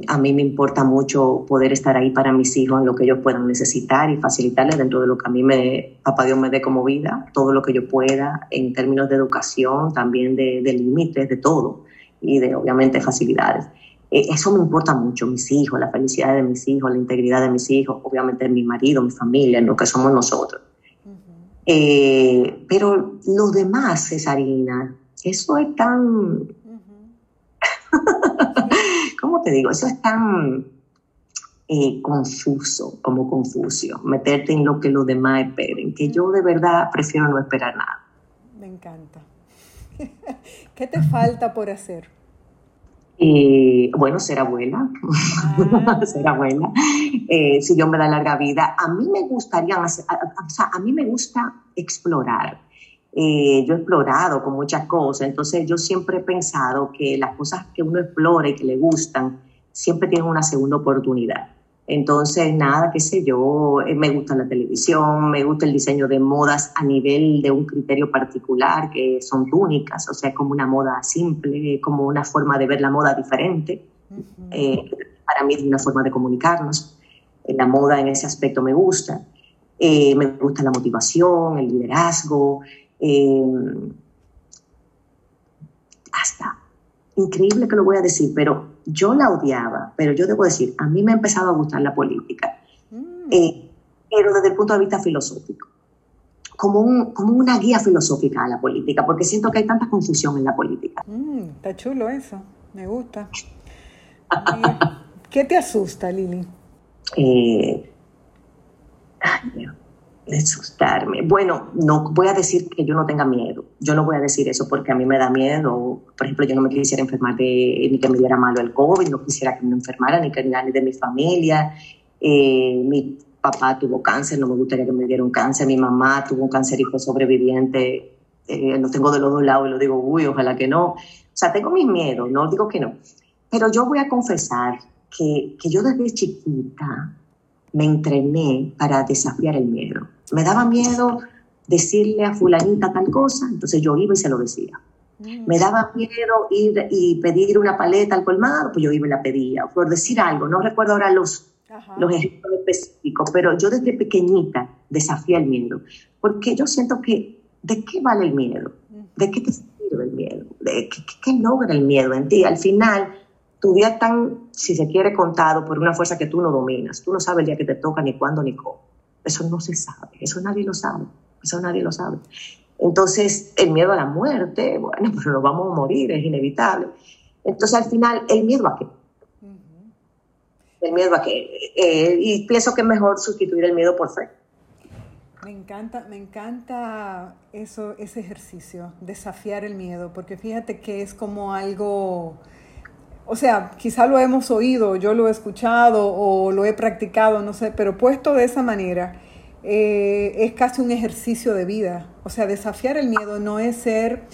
a mí me importa mucho poder estar ahí para mis hijos en lo que ellos puedan necesitar y facilitarles dentro de lo que a mí me, papá Dios me dé como vida, todo lo que yo pueda en términos de educación, también de, de límites, de todo y de obviamente facilidades. Eh, eso me importa mucho, mis hijos, la felicidad de mis hijos, la integridad de mis hijos, obviamente mi marido, mi familia, lo que somos nosotros. Eh, pero lo demás, Cesarina, eso es tan... <laughs> ¿Cómo te digo? Eso es tan eh, confuso, como Confucio, meterte en lo que los demás esperen, que yo de verdad prefiero no esperar nada. Me encanta. <laughs> ¿Qué te falta por hacer? Eh, bueno, ser abuela, ah. <laughs> ser abuela, eh, si Dios me da larga vida. A mí me gustaría, o sea, a mí me gusta explorar. Eh, yo he explorado con muchas cosas, entonces yo siempre he pensado que las cosas que uno explora y que le gustan, siempre tienen una segunda oportunidad. Entonces, nada, qué sé yo, eh, me gusta la televisión, me gusta el diseño de modas a nivel de un criterio particular, que son túnicas, o sea, como una moda simple, como una forma de ver la moda diferente. Eh, para mí es una forma de comunicarnos. La moda en ese aspecto me gusta. me gusta la motivación, el liderazgo, eh, hasta, increíble que lo voy a decir, pero yo la odiaba, pero yo debo decir, a mí me ha empezado a gustar la política, mm. eh, pero desde el punto de vista filosófico, como, un, como una guía filosófica a la política, porque siento que hay tanta confusión en la política. Mm, está chulo eso, me gusta. ¿Qué te asusta, Lili? Eh, ay, asustarme. Bueno, no voy a decir que yo no tenga miedo. Yo no voy a decir eso porque a mí me da miedo. Por ejemplo, yo no me quisiera enfermar de, ni que me diera malo el COVID, no quisiera que me enfermara, ni que nadie de mi familia. Eh, mi papá tuvo cáncer, no me gustaría que me diera un cáncer. Mi mamá tuvo un cáncer fue sobreviviente. Eh, lo tengo de los dos lados y lo digo, uy, ojalá que no. O sea, tengo mis miedos, no digo que no. Pero yo voy a confesar que, que yo desde chiquita me entrené para desafiar el miedo. Me daba miedo decirle a fulanita tal cosa, entonces yo iba y se lo decía. Mm. Me daba miedo ir y pedir una paleta al colmado, pues yo iba y la pedía. Por decir algo, no recuerdo ahora los, los ejemplos específicos, pero yo desde pequeñita desafié el miedo, porque yo siento que, ¿de qué vale el miedo? ¿De qué te sirve el miedo? ¿De qué, qué logra el miedo en ti? Al final, tu día tan, si se quiere, contado por una fuerza que tú no dominas. Tú no sabes el día que te toca, ni cuándo, ni cómo. Eso no se sabe, eso nadie lo sabe, eso nadie lo sabe. Entonces, el miedo a la muerte, bueno, <laughs> pero nos vamos a morir, es inevitable. Entonces, al final, ¿el miedo a qué? El miedo a qué? Eh, y pienso que es mejor sustituir el miedo por fe. Me encanta, me encanta eso, ese ejercicio, desafiar el miedo, porque fíjate que es como algo o sea, quizá lo hemos oído, yo lo he escuchado o lo he practicado, no sé, pero puesto de esa manera, eh, es casi un ejercicio de vida. O sea, desafiar el miedo no es ser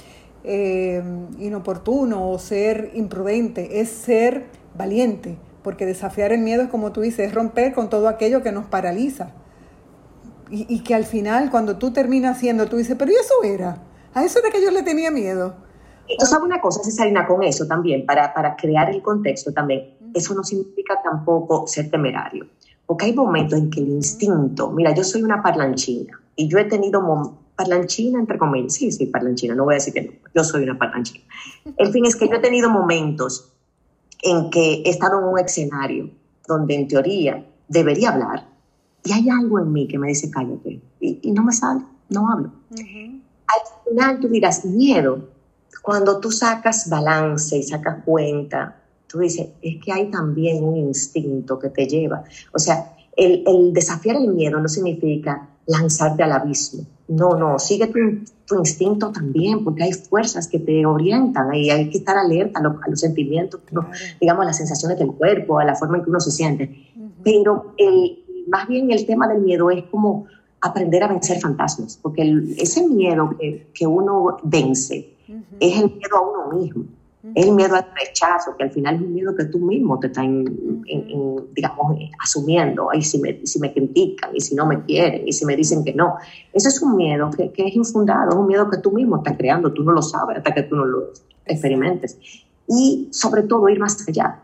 eh, inoportuno o ser imprudente, es ser valiente, porque desafiar el miedo es como tú dices, es romper con todo aquello que nos paraliza. Y, y que al final, cuando tú terminas haciendo, tú dices, pero ¿y eso era? A eso era que yo le tenía miedo. Entonces, ¿sabe una cosa, Cesarina, con eso también, para, para crear el contexto también? Eso no significa tampoco ser temerario, porque hay momentos en que el instinto, mira, yo soy una parlanchina y yo he tenido parlanchina entre comillas, sí, sí, parlanchina, no voy a decir que no, yo soy una parlanchina. El fin es que yo he tenido momentos en que he estado en un escenario donde en teoría debería hablar y hay algo en mí que me dice cállate y, no me sale, no hablo. Al final tú dirás miedo, cuando tú sacas balance y sacas cuenta, tú dices, es que hay también un instinto que te lleva. O sea, el, el desafiar el miedo no significa lanzarte al abismo. No, no, sigue tu, instinto también, porque hay fuerzas que te orientan y hay que estar alerta a, los sentimientos, digamos, a las sensaciones del cuerpo, a la forma en que uno se siente. Pero el, más bien el tema del miedo es como aprender a vencer fantasmas, porque ese miedo que, que uno vence, es el miedo a uno mismo, es el miedo al rechazo, que al final es un miedo que tú mismo te estás, digamos, asumiendo, y si me, si me critican, y si no me quieren, y si me dicen que no. Ese es un miedo que, que es infundado, es un miedo que tú mismo estás creando, tú no lo sabes hasta que tú no lo experimentes. Y sobre todo ir más allá,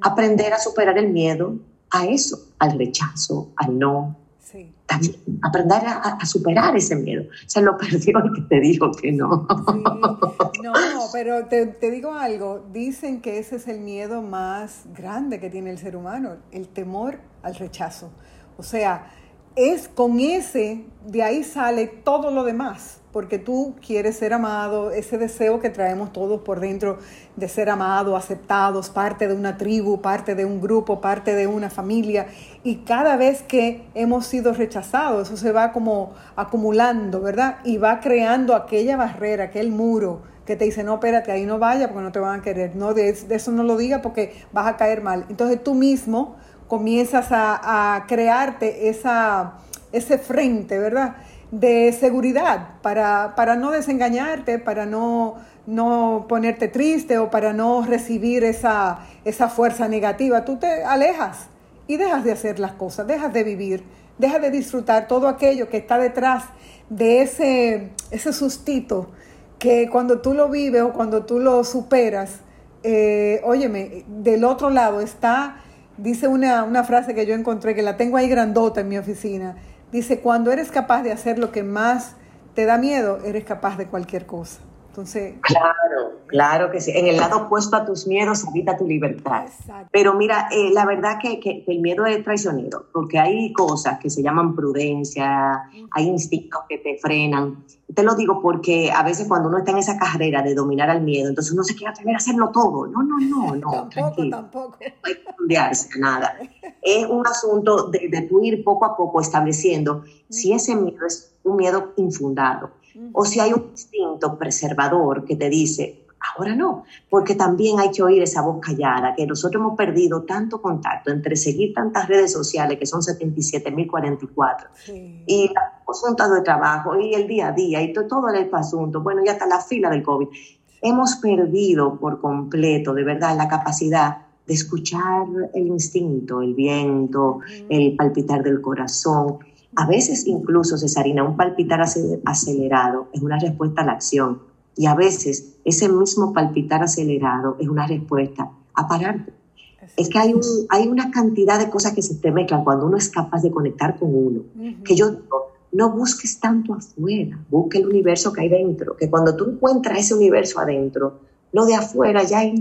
aprender a superar el miedo a eso, al rechazo, al no, también aprender a, superar ese miedo. Se lo perdió el que te dijo que no. No, pero te, te, digo algo, dicen que ese es el miedo más grande que tiene el ser humano, el temor al rechazo. O sea, es con ese, de ahí sale todo lo demás, porque tú quieres ser amado, ese deseo que traemos todos por dentro de ser amados, aceptados, parte de una tribu, parte de un grupo, parte de una familia, y cada vez que hemos sido rechazados, eso se va como acumulando, ¿verdad? Y va creando aquella barrera, aquel muro que te dice, no, espérate, ahí no vaya porque no te van a querer, no, de, eso no lo diga porque vas a caer mal. Entonces tú mismo comienzas a, crearte esa, ese frente, ¿verdad? De seguridad para, para no desengañarte, para no, no, ponerte triste o para no recibir esa, esa fuerza negativa. Tú te alejas y dejas de hacer las cosas, dejas de vivir, dejas de disfrutar todo aquello que está detrás de ese, ese sustito que cuando tú lo vives o cuando tú lo superas, eh, óyeme, del otro lado está Dice una, una frase que yo encontré, que la tengo ahí grandota en mi oficina. Dice, cuando eres capaz de hacer lo que más te da miedo, eres capaz de cualquier cosa. Entonces, claro, claro que sí. En el lado opuesto a tus miedos habita tu libertad. Pero mira, eh, la verdad que, que, el miedo es traicionero, porque hay cosas que se llaman prudencia, hay instintos que te frenan. Te lo digo porque a veces cuando uno está en esa carrera de dominar al miedo, entonces uno se quiere atrever a hacerlo todo. No, no, no, <laughs> no. tampoco, tranquilo. tampoco. No hay que fundearse, nada. <laughs> Es un asunto de, de tú ir poco a poco estableciendo si ese miedo es un miedo infundado o si hay un instinto preservador que te dice, ahora no, porque también hay que oír esa voz callada, que nosotros hemos perdido tanto contacto entre seguir tantas redes sociales, que son 77.044, y los asuntos de trabajo, y el día a día, y todo, el asunto, bueno, y hasta la fila del COVID. Hemos perdido por completo, de verdad, la capacidad de escuchar el instinto, el viento, el palpitar del corazón a veces incluso, Cesarina, un palpitar acelerado es una respuesta a la acción y a veces ese mismo palpitar acelerado es una respuesta a pararte. Es que hay, hay una cantidad de cosas que se te mezclan cuando uno es capaz de conectar con uno. Que yo digo, no busques tanto afuera, busque el universo que hay dentro. Que cuando tú encuentras ese universo adentro, lo de afuera ya es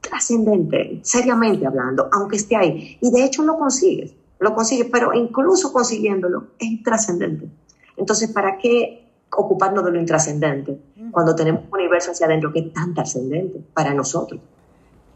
trascendente, seriamente hablando, aunque esté ahí. Y de hecho lo consigues lo consigue, pero incluso consiguiéndolo es intrascendente. Entonces, ¿para qué ocuparnos de lo intrascendente cuando tenemos un universo hacia adentro que es tan trascendente para nosotros?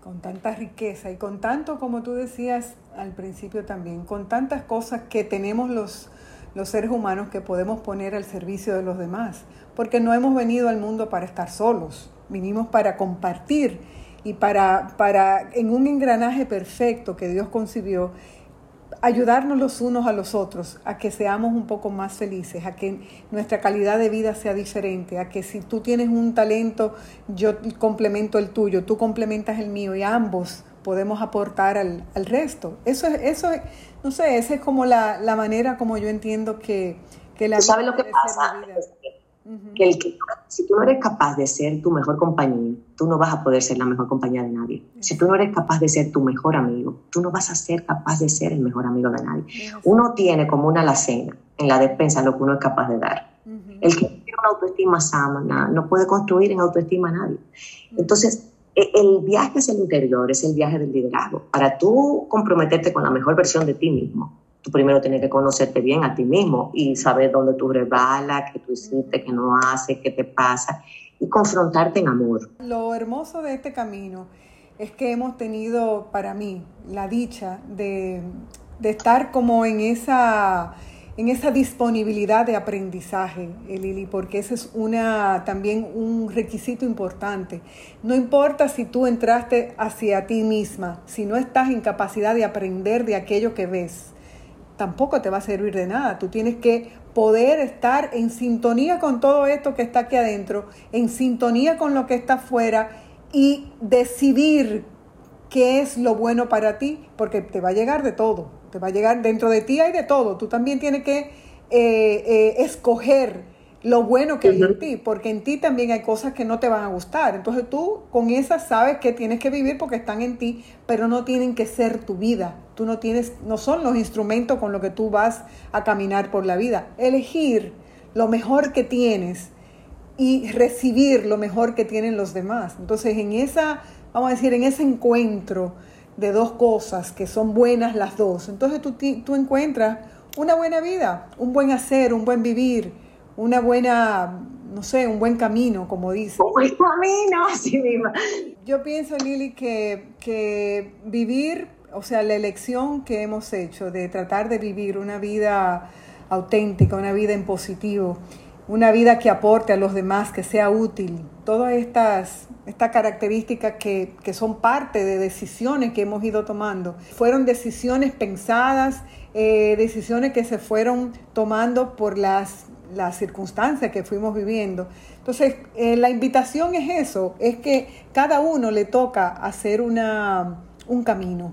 Con tanta riqueza y con tanto, como tú decías al principio también, con tantas cosas que tenemos los, los seres humanos que podemos poner al servicio de los demás, porque no hemos venido al mundo para estar solos, vinimos para compartir y para, para en un engranaje perfecto que Dios concibió, ayudarnos los unos a los otros, a que seamos un poco más felices, a que nuestra calidad de vida sea diferente, a que si tú tienes un talento, yo complemento el tuyo, tú complementas el mío y ambos podemos aportar al, resto. Eso es, eso no sé, esa es como la, manera como yo entiendo que, que la ¿Sabes lo que pasa? Que, el que si tú no eres capaz de ser tu mejor compañía, tú no vas a poder ser la mejor compañía de nadie. Si tú no eres capaz de ser tu mejor amigo, tú no vas a ser capaz de ser el mejor amigo de nadie. Uno tiene como una alacena en la despensa lo que uno es capaz de dar. El que tiene una autoestima sana no puede construir en autoestima a nadie. Entonces, e, el viaje hacia el interior es el viaje del liderazgo. Para tú comprometerte con la mejor versión de ti mismo, tú primero tienes que conocerte bien a ti mismo y saber dónde tú rebalas, qué tú hiciste, qué no haces, qué te pasa y confrontarte en amor. Lo hermoso de este camino es que hemos tenido para mí la dicha de, estar como en esa en esa disponibilidad de aprendizaje, eh, Lili, porque ese es una, también un requisito importante. No importa si tú entraste hacia ti misma, si no estás en capacidad de aprender de aquello que ves, tampoco te va a servir de nada. Tú tienes que poder estar en sintonía con todo esto que está aquí adentro, en sintonía con lo que está afuera y decidir qué es lo bueno para ti, porque te va a llegar de todo, te va a llegar dentro de ti hay de todo. Tú también tienes que eh, eh, escoger lo bueno que hay en ti, porque en ti también hay cosas que no te van a gustar. Entonces tú con esas sabes que tienes que vivir porque están en ti, pero no tienen que ser tu vida. Tú no tienes, no son los instrumentos con los que tú vas a caminar por la vida. Elegir lo mejor que tienes y recibir lo mejor que tienen los demás. Entonces en esa, vamos a decir, en ese encuentro de dos cosas que son buenas las dos, entonces tú, tú encuentras una buena vida, un buen hacer, un buen vivir, una buena, no sé, un buen camino, como dice. Un buen camino, <laughs> así mismo. Yo pienso, Lili, que, que vivir, o sea, la elección que hemos hecho de tratar de vivir una vida auténtica, una vida en positivo, una vida que aporte a los demás, que sea útil. Todas estas, estas características que, que, son parte de decisiones que hemos ido tomando. Fueron decisiones pensadas, eh, decisiones que se fueron tomando por las, las circunstancias que fuimos viviendo. Entonces, eh, la invitación es eso, es que cada uno le toca hacer una, un camino.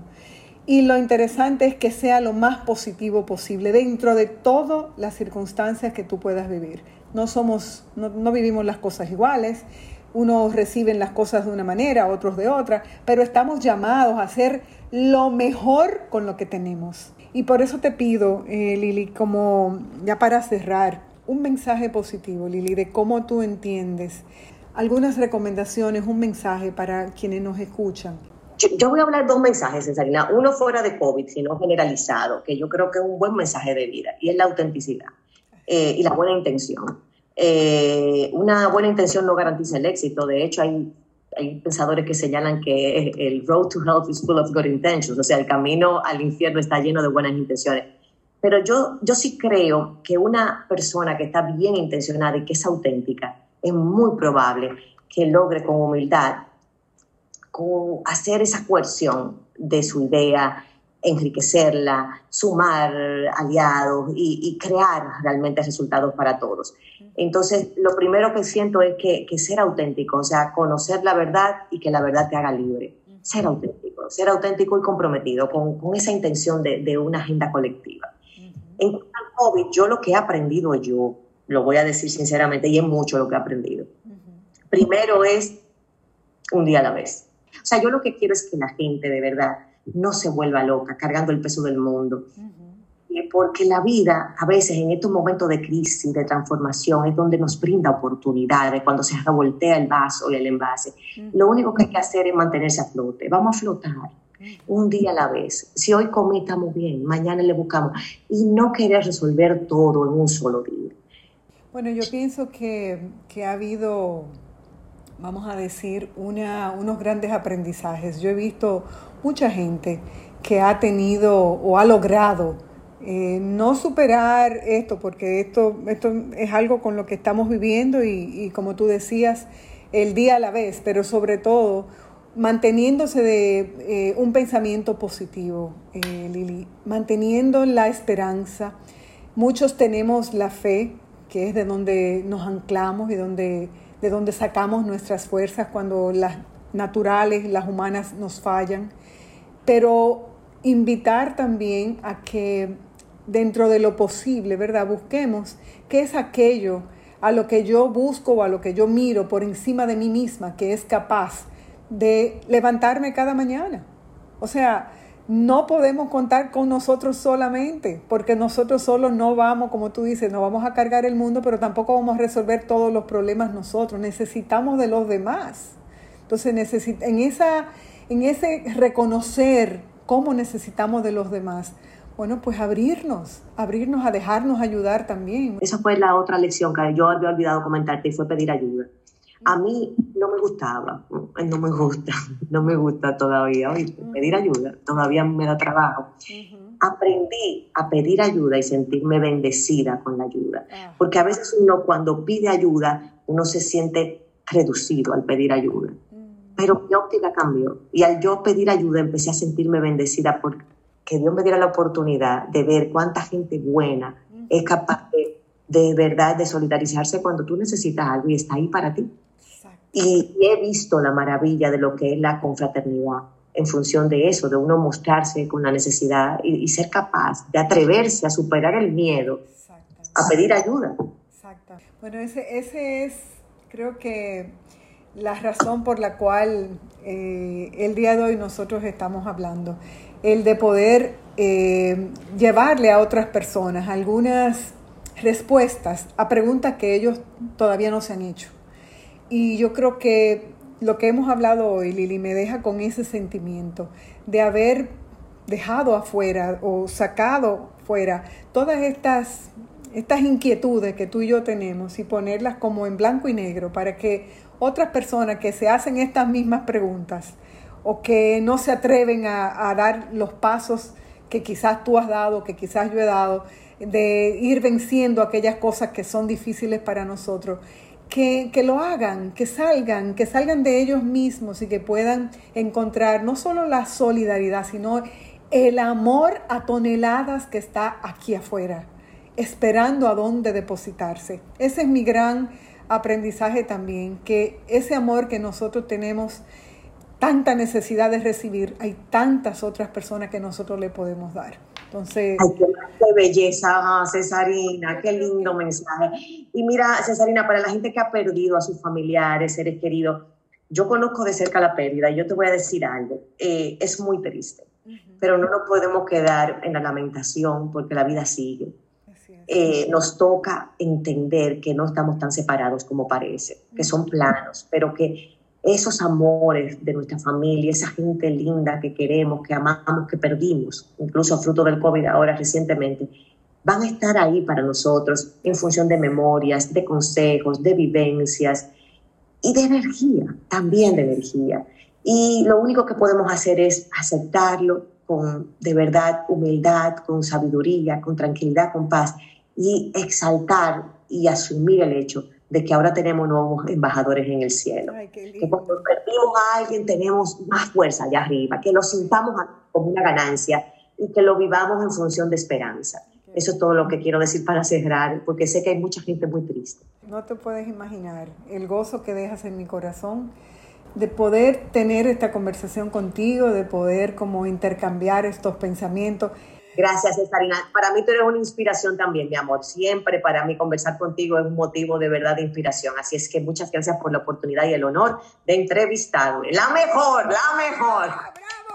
Y lo interesante es que sea lo más positivo posible dentro de todas las circunstancias que tú puedas vivir no somos, no, vivimos las cosas iguales, unos reciben las cosas de una manera, otros de otra, pero estamos llamados a hacer lo mejor con lo que tenemos. Y por eso te pido, eh, Lili, como ya para cerrar, un mensaje positivo, Lili, de cómo tú entiendes, algunas recomendaciones, un mensaje para quienes nos escuchan. Yo, voy a hablar dos mensajes, Cesarina, uno fuera de COVID, sino generalizado, que yo creo que es un buen mensaje de vida, y es la autenticidad. Eh, y la buena intención. Eh, una buena intención no garantiza el éxito. De hecho, hay, hay pensadores que señalan que el road to health is full of good intentions, o sea, el camino al infierno está lleno de buenas intenciones. Pero yo, yo sí creo que una persona que está bien intencionada y que es auténtica, es muy probable que logre con humildad con hacer esa coerción de su idea, enriquecerla, sumar aliados y, crear realmente resultados para todos. Entonces, lo primero que siento es que, ser auténtico, o sea, conocer la verdad y que la verdad te haga libre. Ser auténtico, ser auténtico y comprometido con, esa intención de, una agenda colectiva. En cuanto al COVID, yo lo que he aprendido yo, lo voy a decir sinceramente, y es mucho lo que he aprendido. Primero es un día a la vez. O sea, yo lo que quiero es que la gente de verdad no se vuelva loca cargando el peso del mundo. Porque la vida, a veces en estos momentos de crisis, de transformación, es donde nos brinda oportunidades, cuando se revoltea el vaso y el envase. Lo único que hay que hacer es mantenerse a flote. Vamos a flotar un día a la vez. Si hoy comí, estamos bien, mañana le buscamos. Y no querer resolver todo en un solo día. Bueno, yo pienso que, que ha habido, vamos a decir, una, unos grandes aprendizajes. Yo he visto mucha gente que ha tenido o ha logrado eh, no superar esto, porque esto, esto es algo con lo que estamos viviendo y, como tú decías, el día a la vez, pero sobre todo manteniéndose de eh, un pensamiento positivo, eh, Lili, manteniendo la esperanza. Muchos tenemos la fe, que es de donde nos anclamos y donde, de donde sacamos nuestras fuerzas cuando las naturales, las humanas nos fallan pero invitar también a que dentro de lo posible, ¿verdad? Busquemos qué es aquello a lo que yo busco o a lo que yo miro por encima de mí misma que es capaz de levantarme cada mañana. O sea, no podemos contar con nosotros solamente, porque nosotros solos no vamos, como tú dices, no vamos a cargar el mundo, pero tampoco vamos a resolver todos los problemas nosotros. Necesitamos de los demás. Entonces, en esa en ese reconocer cómo necesitamos de los demás, bueno, pues abrirnos, abrirnos a dejarnos ayudar también. Esa fue la otra lección que yo había olvidado comentarte y fue pedir ayuda. A mí no me gustaba, no me gusta, <laughs> no me gusta todavía, ¿oíste? Pedir ayuda, todavía me da trabajo. Aprendí a pedir ayuda y sentirme bendecida con la ayuda, ah. porque a veces uno cuando pide ayuda, uno se siente reducido al pedir ayuda pero mi óptica cambió. Y al yo pedir ayuda empecé a sentirme bendecida porque Dios me diera la oportunidad de ver cuánta gente buena es capaz de, de verdad de solidarizarse cuando tú necesitas algo y está ahí para ti. Y, he visto la maravilla de lo que es la confraternidad en función de eso, de uno mostrarse con la necesidad y, ser capaz de atreverse a superar el miedo, a pedir ayuda. Exacto. Bueno, ese, ese es, creo que la razón por la cual eh, el día de hoy nosotros estamos hablando, el de poder eh, llevarle a otras personas algunas respuestas a preguntas que ellos todavía no se han hecho. Y yo creo que lo que hemos hablado hoy, Lili, me deja con ese sentimiento de haber dejado afuera o sacado afuera, todas estas, estas inquietudes que tú y yo tenemos y ponerlas como en blanco y negro para que otras personas que se hacen estas mismas preguntas o que no se atreven a, a dar los pasos que quizás tú has dado, que quizás yo he dado, de ir venciendo aquellas cosas que son difíciles para nosotros, que, que, lo hagan, que salgan, que salgan de ellos mismos y que puedan encontrar no solo la solidaridad, sino el amor a toneladas que está aquí afuera, esperando a dónde depositarse. Ese es mi gran aprendizaje también, que ese amor que nosotros tenemos tanta necesidad de recibir, hay tantas otras personas que nosotros le podemos dar. Entonces... Ay, qué, belleza, Cesarina, qué lindo mensaje. Y mira, Cesarina, para la gente que ha perdido a sus familiares, seres queridos, yo conozco de cerca la pérdida y yo te voy a decir algo, eh, es muy triste, pero no nos podemos quedar en la lamentación porque la vida sigue. Eh, nos toca entender que no estamos tan separados como parece, que son planos, pero que esos amores de nuestra familia, esa gente linda que queremos, que amamos, que perdimos, incluso fruto del COVID ahora recientemente, van a estar ahí para nosotros en función de memorias, de consejos, de vivencias y de energía, también de energía. Y lo único que podemos hacer es aceptarlo con de verdad humildad, con sabiduría, con tranquilidad, con paz y exaltar y asumir el hecho de que ahora tenemos nuevos embajadores en el cielo. que cuando perdimos a alguien tenemos más fuerza allá arriba, que lo sintamos como una ganancia y que lo vivamos en función de esperanza. Eso es todo lo que quiero decir para cerrar, porque sé que hay mucha gente muy triste. No te puedes imaginar el gozo que dejas en mi corazón de poder tener esta conversación contigo, de poder como intercambiar estos pensamientos. Gracias, Cesarina. Para mí tú eres una inspiración también, mi amor. Siempre para mí conversar contigo es un motivo de verdad de inspiración. Así es que muchas gracias por la oportunidad y el honor de entrevistar. La mejor, la mejor. ¡Bravo!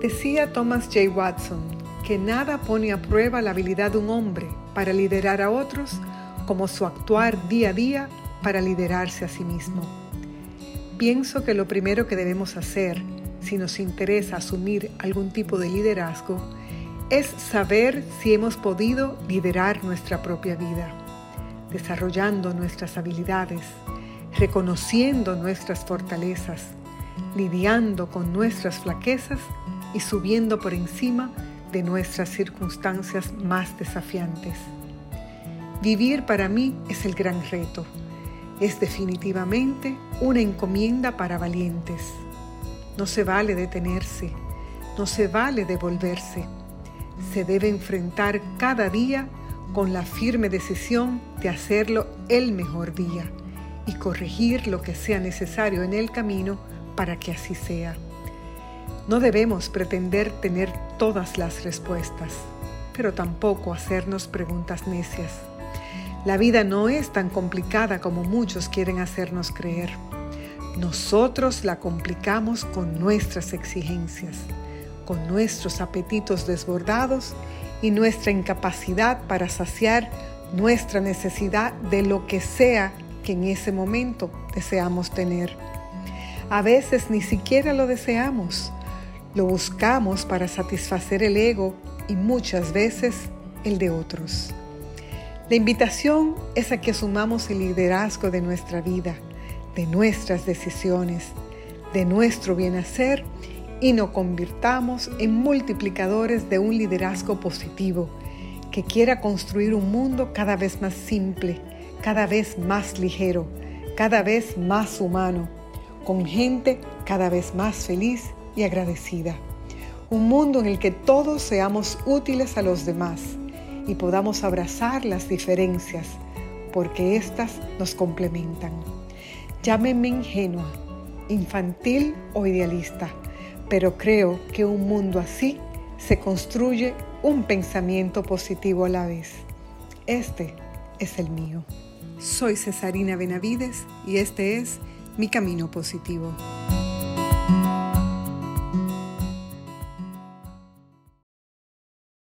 Decía Thomas J. Watson que nada pone a prueba la habilidad de un hombre para liderar a otros como su actuar día a día para liderarse a sí mismo. Pienso que lo primero que debemos hacer, si nos interesa asumir algún tipo de liderazgo, es saber si hemos podido liderar nuestra propia vida, desarrollando nuestras habilidades, reconociendo nuestras fortalezas, lidiando con nuestras flaquezas y subiendo por encima de nuestras circunstancias más desafiantes. Vivir para mí es el gran reto es definitivamente una encomienda para valientes. No se vale detenerse, no se vale devolverse. Se debe enfrentar cada día con la firme decisión de hacerlo el mejor día y corregir lo que sea necesario en el camino para que así sea. No debemos pretender tener todas las respuestas, pero tampoco hacernos preguntas necias. La vida no es tan complicada como muchos quieren hacernos creer. Nosotros la complicamos con nuestras exigencias, con nuestros apetitos desbordados y nuestra incapacidad para saciar nuestra necesidad de lo que sea que en ese momento deseamos tener. A veces ni siquiera lo deseamos, lo buscamos para satisfacer el ego y muchas veces el de otros. La invitación es a que asumamos el liderazgo de nuestra vida, de nuestras decisiones, de nuestro bienacer y nos convirtamos en multiplicadores de un liderazgo positivo que quiera construir un mundo cada vez más simple, cada vez más ligero, cada vez más humano, con gente cada vez más feliz y agradecida. Un mundo en el que todos seamos útiles a los demás y podamos abrazar las diferencias, porque éstas nos complementan. Llámeme ingenua, infantil o idealista, pero creo que un mundo así se construye un pensamiento positivo a la vez. Este es el mío. Soy Cesarina Benavides y este es mi camino positivo.